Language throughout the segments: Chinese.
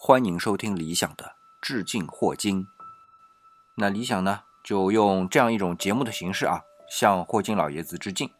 欢迎收听理想的致敬霍金。那理想呢，就用这样一种节目的形式啊，向霍金老爷子致敬。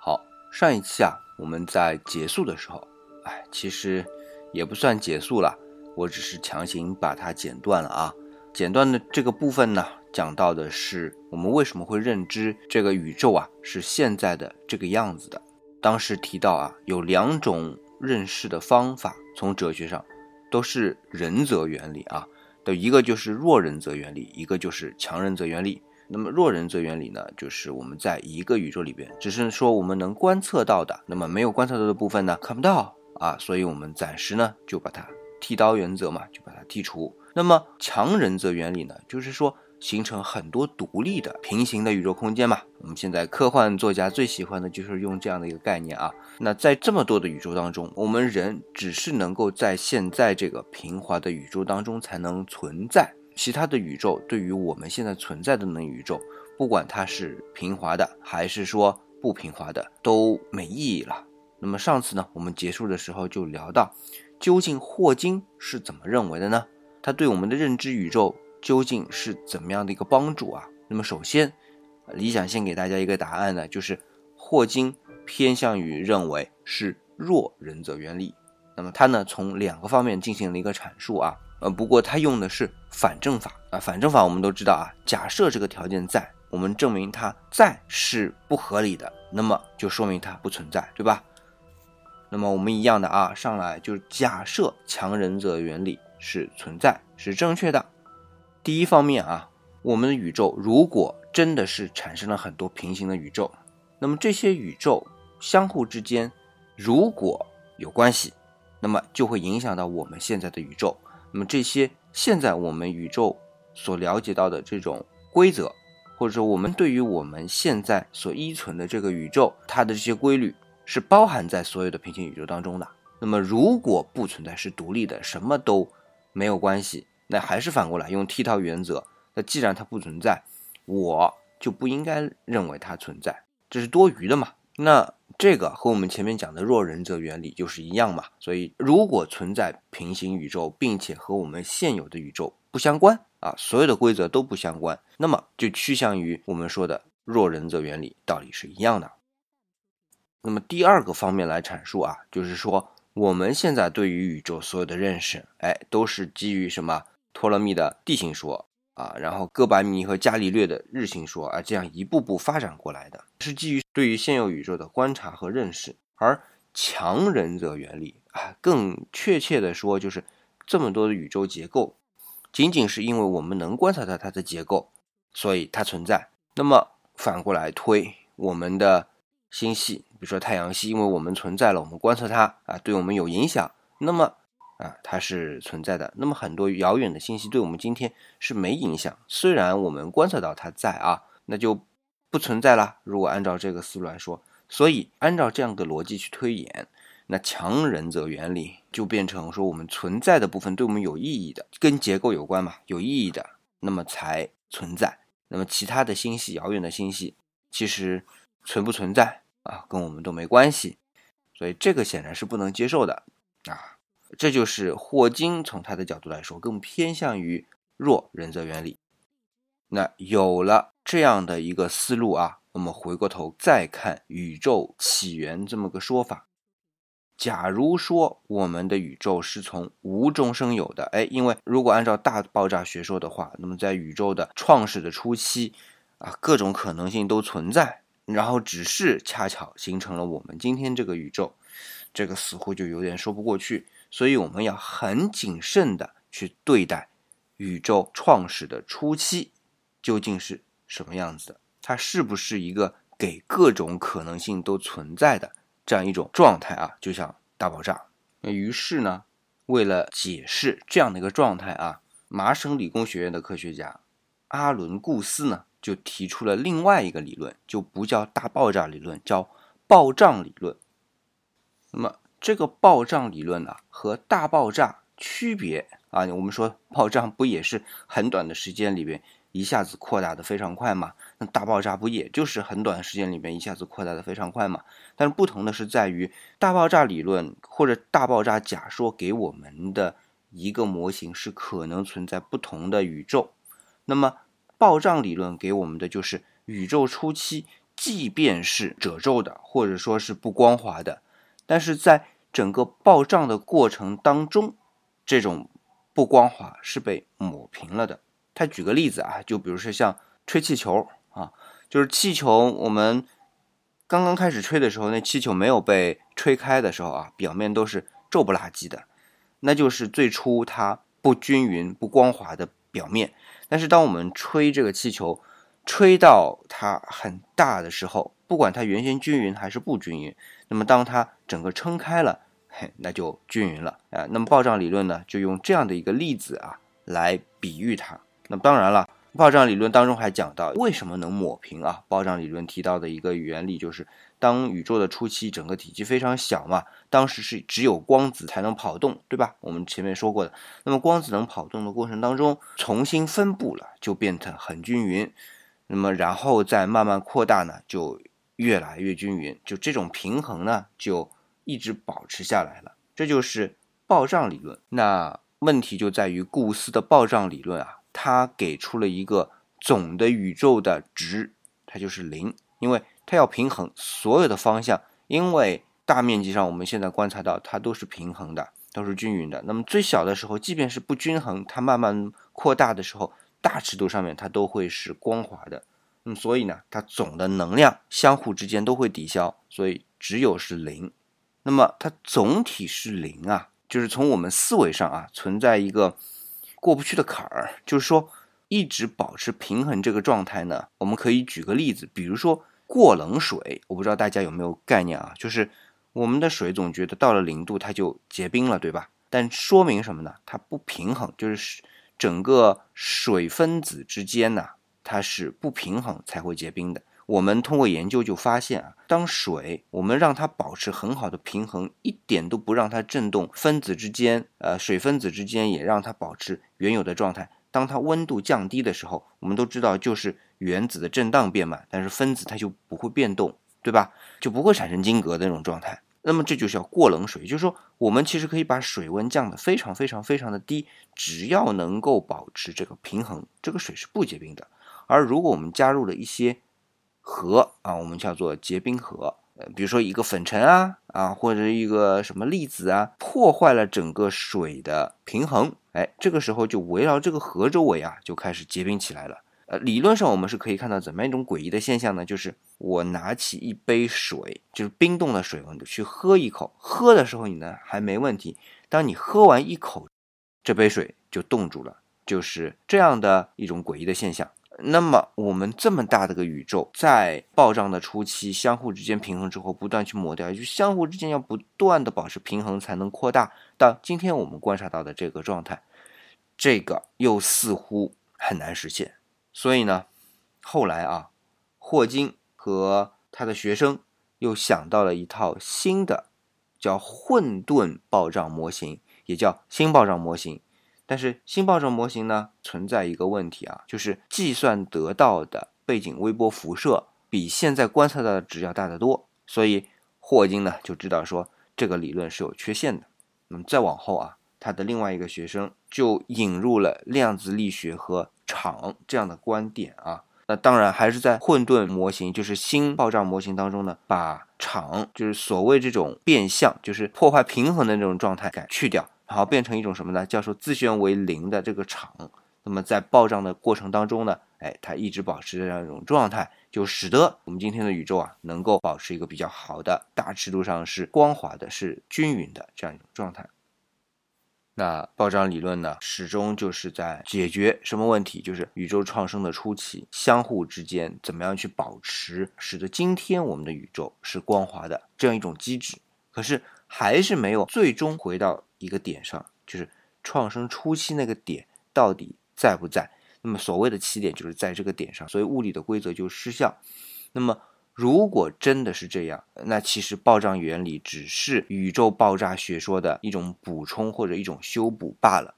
好，上一期啊，我们在结束的时候，哎，其实也不算结束了，我只是强行把它剪断了啊。剪断的这个部分呢，讲到的是我们为什么会认知这个宇宙啊是现在的这个样子的。当时提到啊，有两种认识的方法，从哲学上都是人则原理啊的一个就是弱人则原理，一个就是强人则原理。那么弱人则原理呢，就是我们在一个宇宙里边，只是说我们能观测到的，那么没有观测到的部分呢，看不到啊，所以我们暂时呢就把它剃刀原则嘛，就把它剔除。那么强人则原理呢，就是说形成很多独立的平行的宇宙空间嘛。我们现在科幻作家最喜欢的就是用这样的一个概念啊。那在这么多的宇宙当中，我们人只是能够在现在这个平滑的宇宙当中才能存在。其他的宇宙对于我们现在存在的那宇宙，不管它是平滑的还是说不平滑的，都没意义了。那么上次呢，我们结束的时候就聊到，究竟霍金是怎么认为的呢？他对我们的认知宇宙究竟是怎么样的一个帮助啊？那么首先，理想先给大家一个答案呢，就是霍金偏向于认为是弱人则原理。那么他呢，从两个方面进行了一个阐述啊。呃，不过他用的是反证法啊，反证法我们都知道啊，假设这个条件在，我们证明它在是不合理的，那么就说明它不存在，对吧？那么我们一样的啊，上来就是假设强人则原理是存在，是正确的。第一方面啊，我们的宇宙如果真的是产生了很多平行的宇宙，那么这些宇宙相互之间如果有关系，那么就会影响到我们现在的宇宙。那么这些现在我们宇宙所了解到的这种规则，或者说我们对于我们现在所依存的这个宇宙，它的这些规律是包含在所有的平行宇宙当中的。那么如果不存在，是独立的，什么都没有关系，那还是反过来用剃刀原则。那既然它不存在，我就不应该认为它存在，这是多余的嘛？那。这个和我们前面讲的弱人则原理就是一样嘛，所以如果存在平行宇宙，并且和我们现有的宇宙不相关啊，所有的规则都不相关，那么就趋向于我们说的弱人则原理道理是一样的。那么第二个方面来阐述啊，就是说我们现在对于宇宙所有的认识，哎，都是基于什么托勒密的地心说。啊，然后哥白尼和伽利略的日心说啊，这样一步步发展过来的，是基于对于现有宇宙的观察和认识。而强人则原理啊，更确切的说，就是这么多的宇宙结构，仅仅是因为我们能观察到它的结构，所以它存在。那么反过来推，我们的星系，比如说太阳系，因为我们存在了，我们观测它啊，对我们有影响。那么啊，它是存在的。那么很多遥远的信息对我们今天是没影响，虽然我们观测到它在啊，那就不存在了。如果按照这个思路来说，所以按照这样的逻辑去推演，那强人则原理就变成说我们存在的部分对我们有意义的，跟结构有关嘛，有意义的，那么才存在。那么其他的星系，遥远的星系，其实存不存在啊，跟我们都没关系。所以这个显然是不能接受的啊。这就是霍金从他的角度来说，更偏向于弱人则原理。那有了这样的一个思路啊，我们回过头再看宇宙起源这么个说法。假如说我们的宇宙是从无中生有的，哎，因为如果按照大爆炸学说的话，那么在宇宙的创始的初期啊，各种可能性都存在，然后只是恰巧形成了我们今天这个宇宙，这个似乎就有点说不过去。所以我们要很谨慎的去对待宇宙创始的初期究竟是什么样子的，它是不是一个给各种可能性都存在的这样一种状态啊？就像大爆炸。那于是呢，为了解释这样的一个状态啊，麻省理工学院的科学家阿伦顾斯呢就提出了另外一个理论，就不叫大爆炸理论，叫暴胀理论。那么。这个暴胀理论呢，和大爆炸区别啊？我们说暴胀不也是很短的时间里边一下子扩大的非常快嘛？那大爆炸不也就是很短的时间里面一下子扩大的非常快嘛？但是不同的是在于大爆炸理论或者大爆炸假说给我们的一个模型是可能存在不同的宇宙，那么暴胀理论给我们的就是宇宙初期即便是褶皱的或者说是不光滑的，但是在整个暴胀的过程当中，这种。不光滑是被抹平了的。他举个例子啊，就比如说像吹气球啊，就是气球我们刚刚开始吹的时候，那气球没有被吹开的时候啊，表面都是皱不拉几的，那就是最初它不均匀、不光滑的表面。但是当我们吹这个气球，吹到它很大的时候，不管它原先均匀还是不均匀，那么当它整个撑开了。嘿那就均匀了啊。那么暴胀理论呢，就用这样的一个例子啊来比喻它。那么当然了，暴胀理论当中还讲到为什么能抹平啊？暴胀理论提到的一个原理就是，当宇宙的初期整个体积非常小嘛，当时是只有光子才能跑动，对吧？我们前面说过的。那么光子能跑动的过程当中，重新分布了，就变得很均匀。那么然后再慢慢扩大呢，就越来越均匀。就这种平衡呢，就。一直保持下来了，这就是暴胀理论。那问题就在于顾斯的暴胀理论啊，它给出了一个总的宇宙的值，它就是零，因为它要平衡所有的方向。因为大面积上我们现在观察到它都是平衡的，都是均匀的。那么最小的时候，即便是不均衡，它慢慢扩大的时候，大尺度上面它都会是光滑的。嗯，所以呢，它总的能量相互之间都会抵消，所以只有是零。那么它总体是零啊，就是从我们思维上啊存在一个过不去的坎儿，就是说一直保持平衡这个状态呢。我们可以举个例子，比如说过冷水，我不知道大家有没有概念啊？就是我们的水总觉得到了零度它就结冰了，对吧？但说明什么呢？它不平衡，就是整个水分子之间呢，它是不平衡才会结冰的。我们通过研究就发现啊，当水我们让它保持很好的平衡，一点都不让它震动，分子之间，呃，水分子之间也让它保持原有的状态。当它温度降低的时候，我们都知道就是原子的震荡变慢，但是分子它就不会变动，对吧？就不会产生晶格的那种状态。那么这就叫过冷水，就是说我们其实可以把水温降得非常非常非常的低，只要能够保持这个平衡，这个水是不结冰的。而如果我们加入了一些核啊，我们叫做结冰核，呃，比如说一个粉尘啊啊，或者一个什么粒子啊，破坏了整个水的平衡，哎，这个时候就围绕这个核周围啊，就开始结冰起来了。呃，理论上我们是可以看到怎么样一种诡异的现象呢？就是我拿起一杯水，就是冰冻的水温度去喝一口，喝的时候你呢还没问题，当你喝完一口，这杯水就冻住了，就是这样的一种诡异的现象。那么我们这么大的个宇宙，在暴胀的初期，相互之间平衡之后，不断去磨掉，就相互之间要不断的保持平衡，才能扩大到今天我们观察到的这个状态。这个又似乎很难实现。所以呢，后来啊，霍金和他的学生又想到了一套新的，叫混沌暴胀模型，也叫新暴胀模型。但是新暴胀模型呢存在一个问题啊，就是计算得到的背景微波辐射比现在观测到的值要大得多，所以霍金呢就知道说这个理论是有缺陷的。那么再往后啊，他的另外一个学生就引入了量子力学和场这样的观点啊。那当然还是在混沌模型，就是新暴胀模型当中呢，把场就是所谓这种变相，就是破坏平衡的那种状态给去掉。然后变成一种什么呢？叫做自旋为零的这个场。那么在暴胀的过程当中呢，哎，它一直保持这样一种状态，就使得我们今天的宇宙啊，能够保持一个比较好的大尺度上是光滑的、是均匀的这样一种状态。那暴胀理论呢，始终就是在解决什么问题？就是宇宙创生的初期，相互之间怎么样去保持，使得今天我们的宇宙是光滑的这样一种机制。可是还是没有最终回到。一个点上，就是创生初期那个点到底在不在？那么所谓的起点就是在这个点上，所以物理的规则就失效。那么如果真的是这样，那其实爆炸原理只是宇宙爆炸学说的一种补充或者一种修补罢了。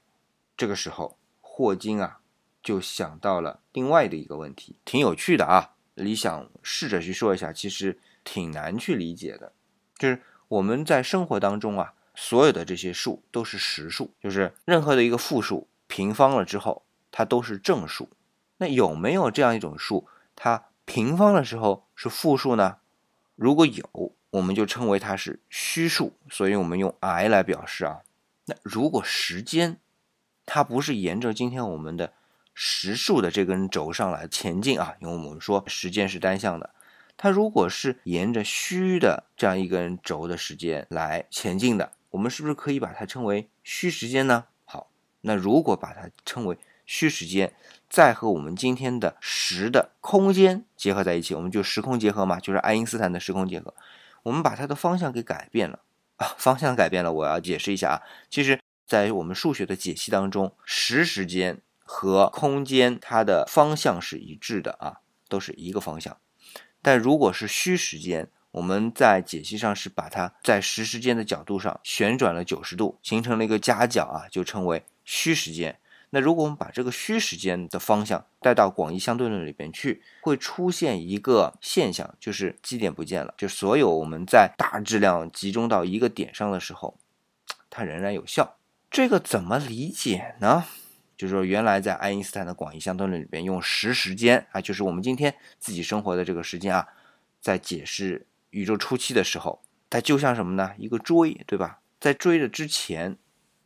这个时候，霍金啊就想到了另外的一个问题，挺有趣的啊。你想试着去说一下，其实挺难去理解的，就是我们在生活当中啊，所有的这些数都是实数，就是任何的一个负数平方了之后，它都是正数。那有没有这样一种数，它平方的时候是负数呢？如果有，我们就称为它是虚数，所以我们用 i 来表示啊。那如果时间它不是沿着今天我们的实数的这根轴上来前进啊，因为我们说时间是单向的，它如果是沿着虚的这样一根轴的时间来前进的，我们是不是可以把它称为虚时间呢？好，那如果把它称为虚时间，再和我们今天的时的空间结合在一起，我们就时空结合嘛，就是爱因斯坦的时空结合，我们把它的方向给改变了啊，方向改变了，我要解释一下啊，其实，在我们数学的解析当中，时时间。和空间它的方向是一致的啊，都是一个方向。但如果是虚时间，我们在解析上是把它在实时间的角度上旋转了九十度，形成了一个夹角啊，就称为虚时间。那如果我们把这个虚时间的方向带到广义相对论里边去，会出现一个现象，就是基点不见了。就所有我们在大质量集中到一个点上的时候，它仍然有效。这个怎么理解呢？就是说，原来在爱因斯坦的广义相对论里边，用时时间啊，就是我们今天自己生活的这个时间啊，在解释宇宙初期的时候，它就像什么呢？一个锥，对吧？在锥的之前，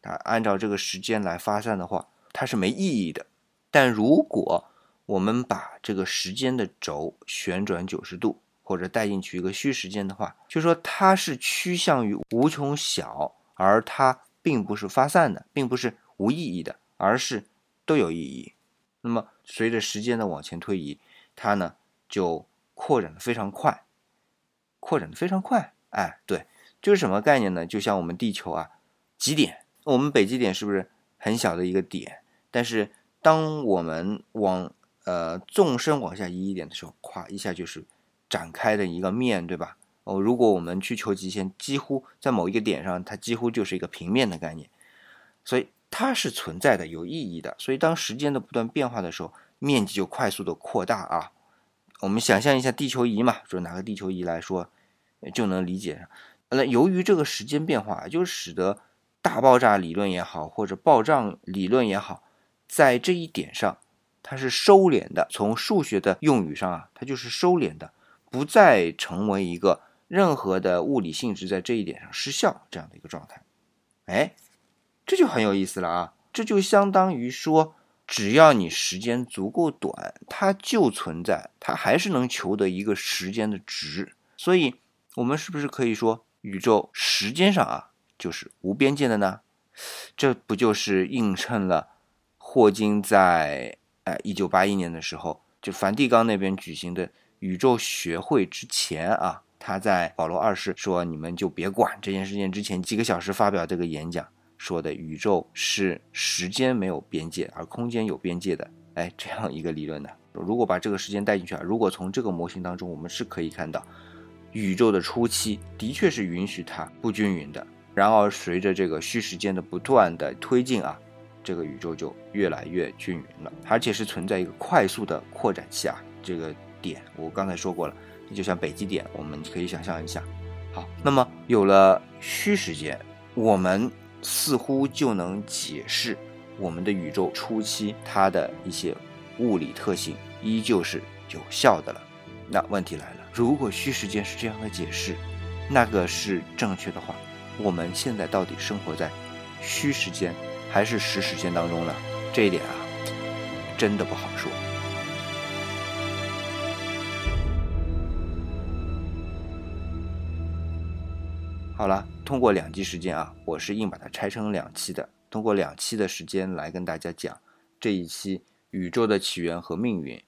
它按照这个时间来发散的话，它是没意义的。但如果我们把这个时间的轴旋转九十度，或者带进去一个虚时间的话，就说它是趋向于无穷小，而它并不是发散的，并不是无意义的。而是都有意义。那么随着时间的往前推移，它呢就扩展的非常快，扩展的非常快。哎，对，就是什么概念呢？就像我们地球啊，极点，我们北极点是不是很小的一个点？但是当我们往呃纵深往下移一点的时候，咵一下就是展开的一个面对吧？哦，如果我们去求极限，几乎在某一个点上，它几乎就是一个平面的概念，所以。它是存在的，有意义的，所以当时间的不断变化的时候，面积就快速的扩大啊。我们想象一下地球仪嘛，就拿个地球仪来说，就能理解。那由于这个时间变化，就使得大爆炸理论也好，或者爆炸理论也好，在这一点上它是收敛的。从数学的用语上啊，它就是收敛的，不再成为一个任何的物理性质在这一点上失效这样的一个状态。哎。这就很有意思了啊！这就相当于说，只要你时间足够短，它就存在，它还是能求得一个时间的值。所以，我们是不是可以说，宇宙时间上啊，就是无边界的呢？这不就是映衬了霍金在呃一九八一年的时候，就梵蒂冈那边举行的宇宙学会之前啊，他在保罗二世说你们就别管这件事情之前几个小时发表这个演讲。说的宇宙是时间没有边界，而空间有边界的，哎，这样一个理论呢？如果把这个时间带进去啊，如果从这个模型当中，我们是可以看到，宇宙的初期的确是允许它不均匀的。然而，随着这个虚时间的不断的推进啊，这个宇宙就越来越均匀了，而且是存在一个快速的扩展期啊。这个点我刚才说过了，就像北极点，我们可以想象一下。好，那么有了虚时间，我们。似乎就能解释我们的宇宙初期它的一些物理特性依旧是有效的了。那问题来了，如果虚时间是这样的解释，那个是正确的话，我们现在到底生活在虚时间还是实时间当中呢？这一点啊，真的不好说。好了。通过两集时间啊，我是硬把它拆成两期的。通过两期的时间来跟大家讲这一期宇宙的起源和命运。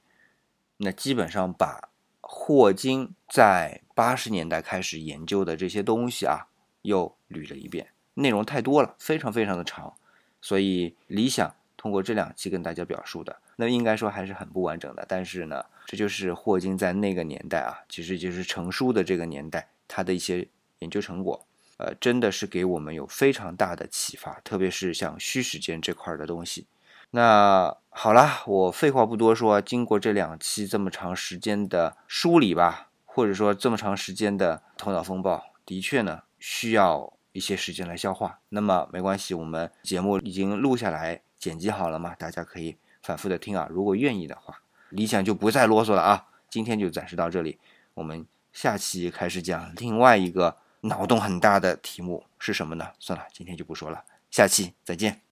那基本上把霍金在八十年代开始研究的这些东西啊，又捋了一遍。内容太多了，非常非常的长，所以理想通过这两期跟大家表述的，那应该说还是很不完整的。但是呢，这就是霍金在那个年代啊，其实就是成书的这个年代，他的一些研究成果。呃，真的是给我们有非常大的启发，特别是像虚时间这块的东西。那好啦，我废话不多说，经过这两期这么长时间的梳理吧，或者说这么长时间的头脑风暴，的确呢需要一些时间来消化。那么没关系，我们节目已经录下来，剪辑好了嘛，大家可以反复的听啊。如果愿意的话，理想就不再啰嗦了啊。今天就暂时到这里，我们下期开始讲另外一个脑洞很大的题目是什么呢？算了，今天就不说了，下期再见。